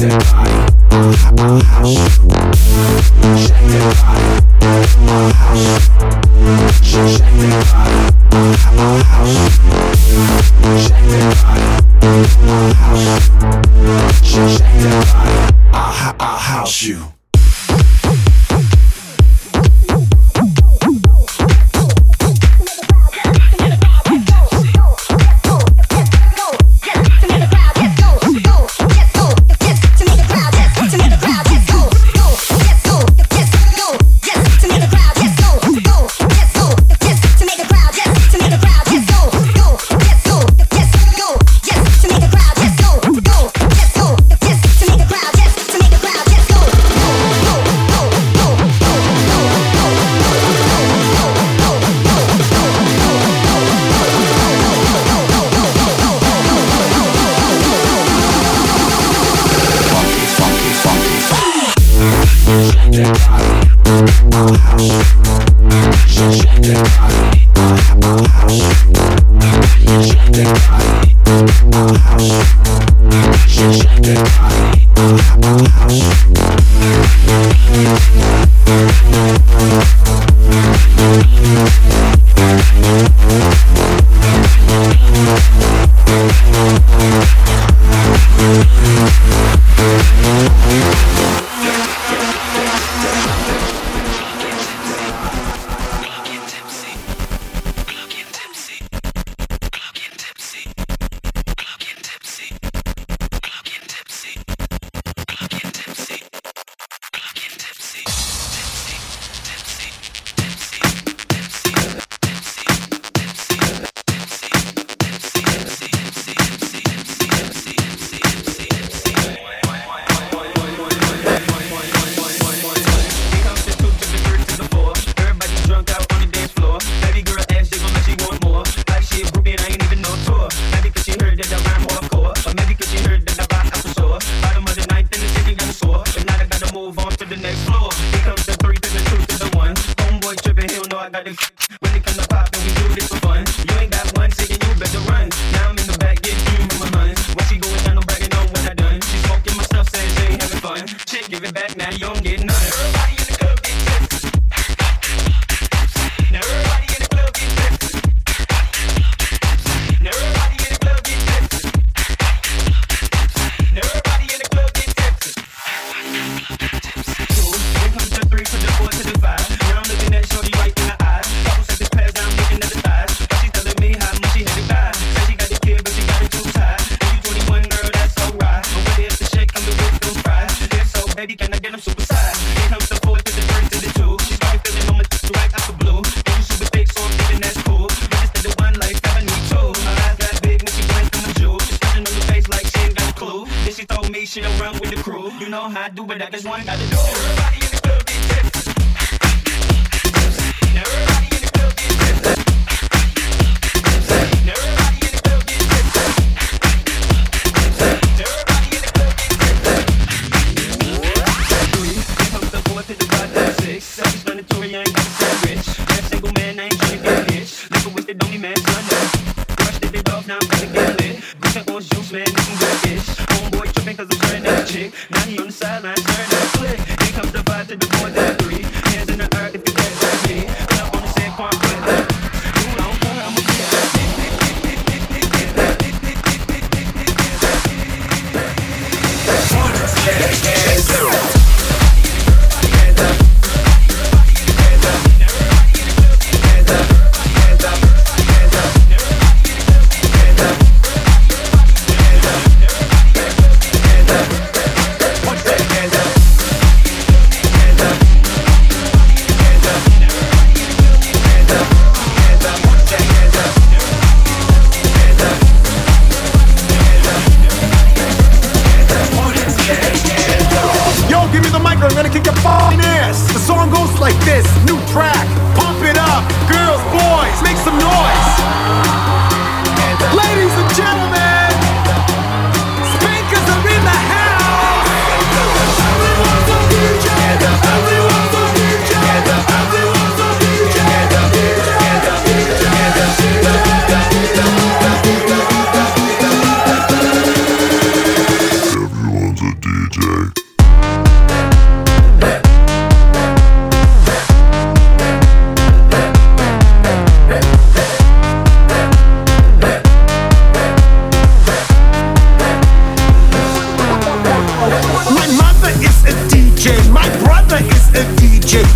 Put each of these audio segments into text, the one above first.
that.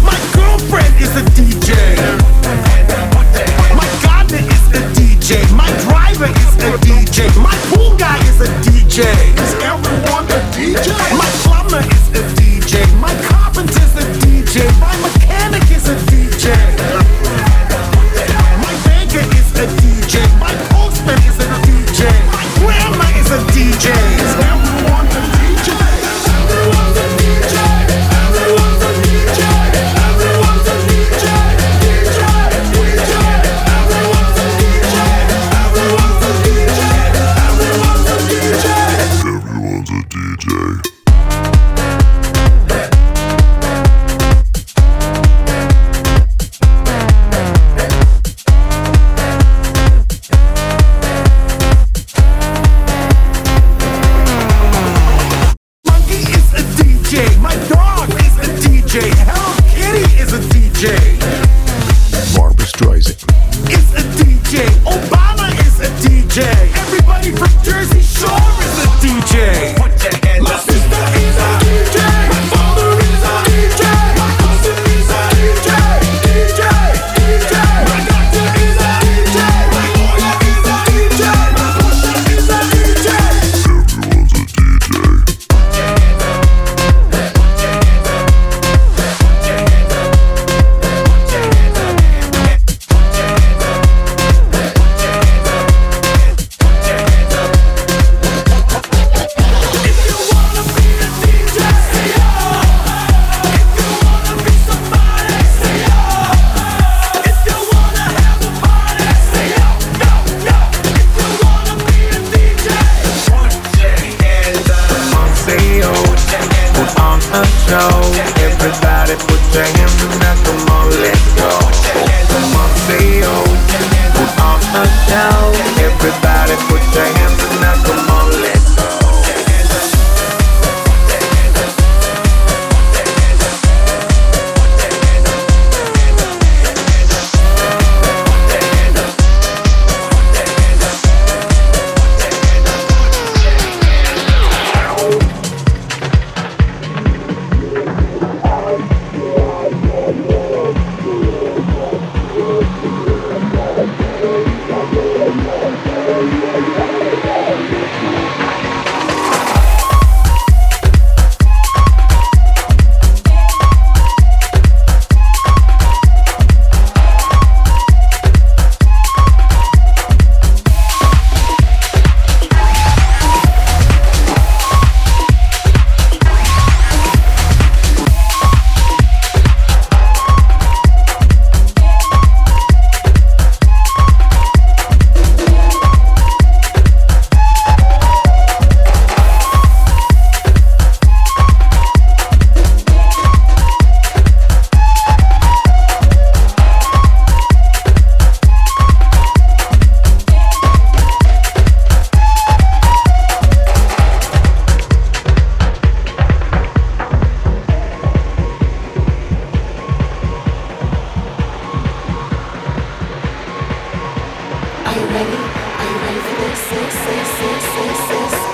My girlfriend is a DJ. My gardener is a DJ. My driver is a DJ. My pool guy is a DJ. Is everyone a DJ? My Are you ready? Are you ready for this? this, this, this, this, this?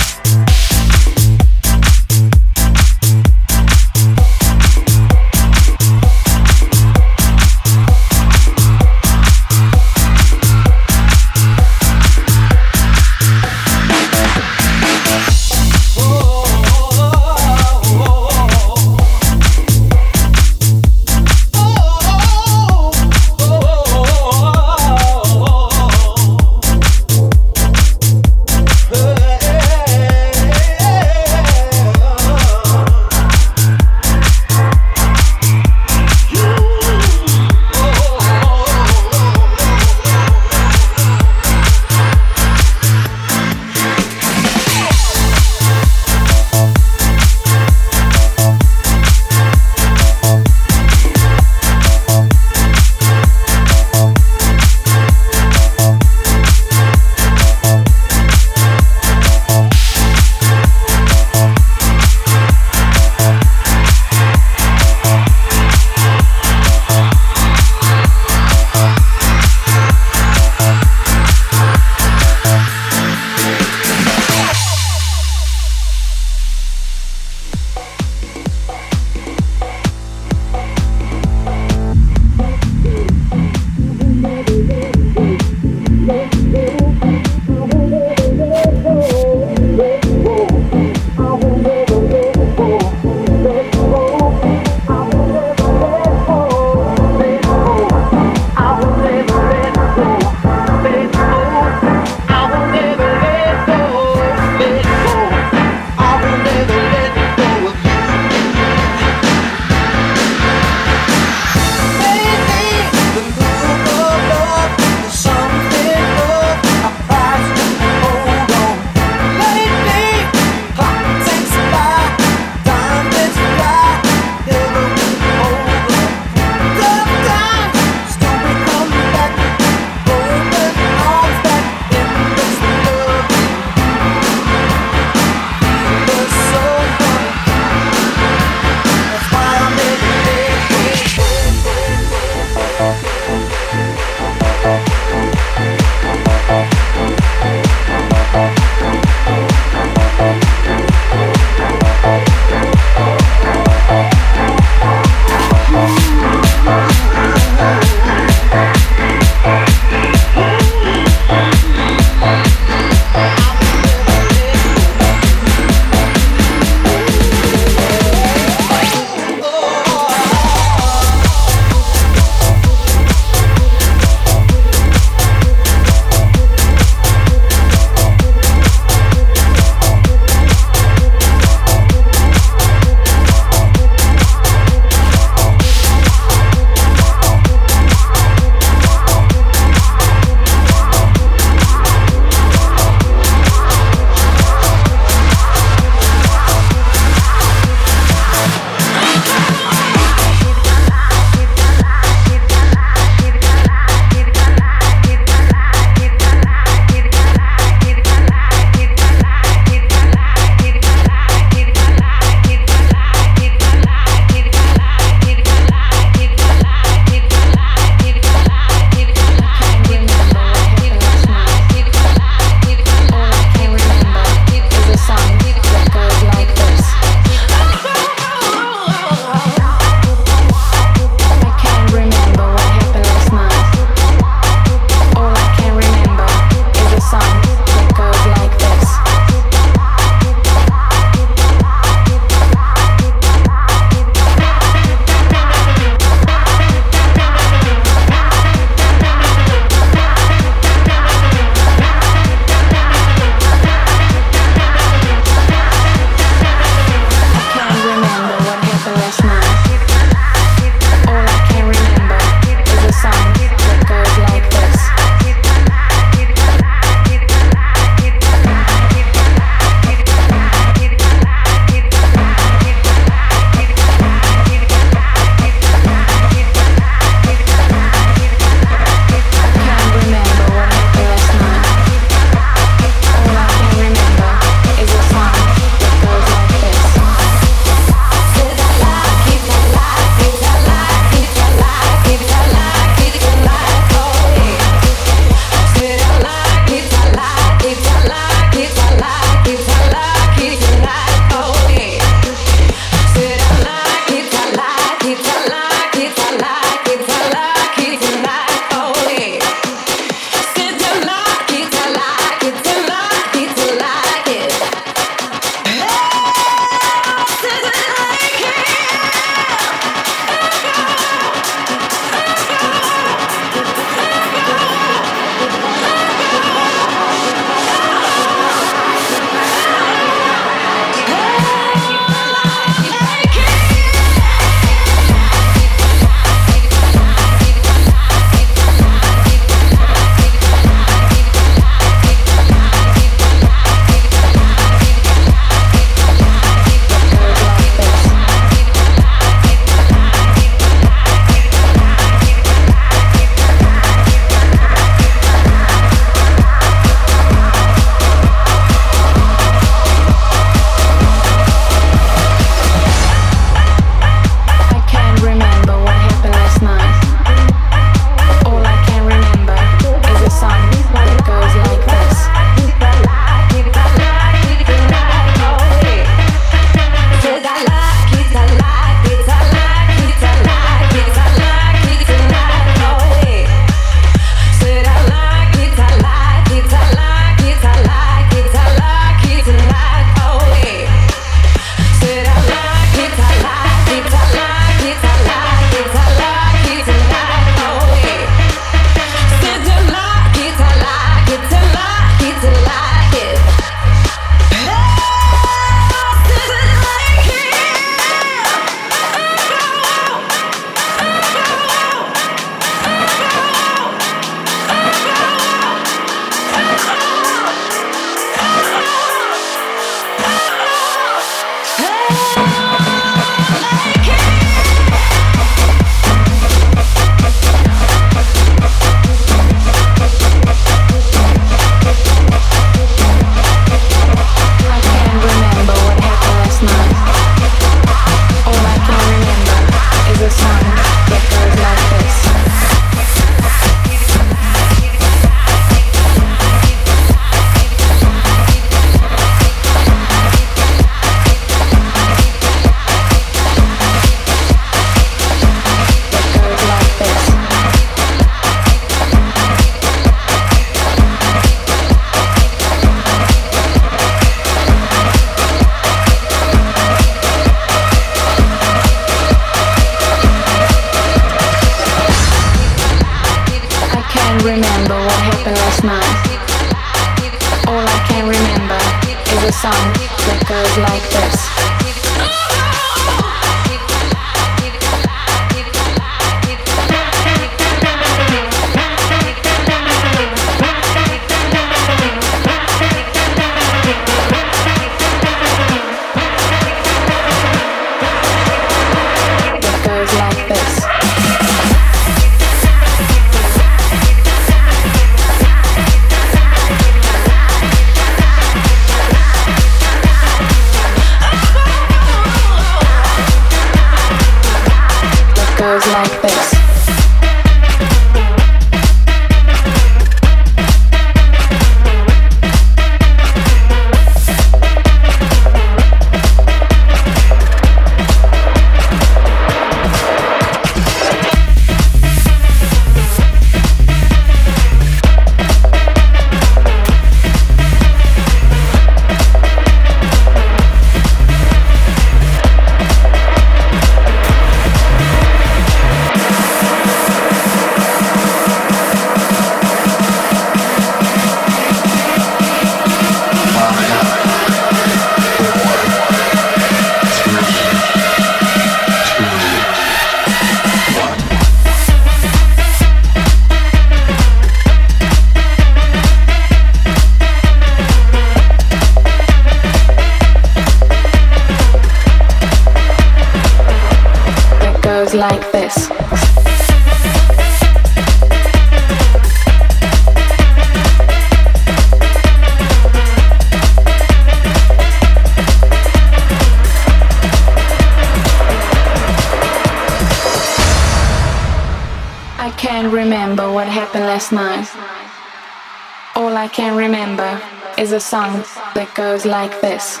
Song that goes like this.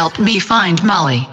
Help me find Molly.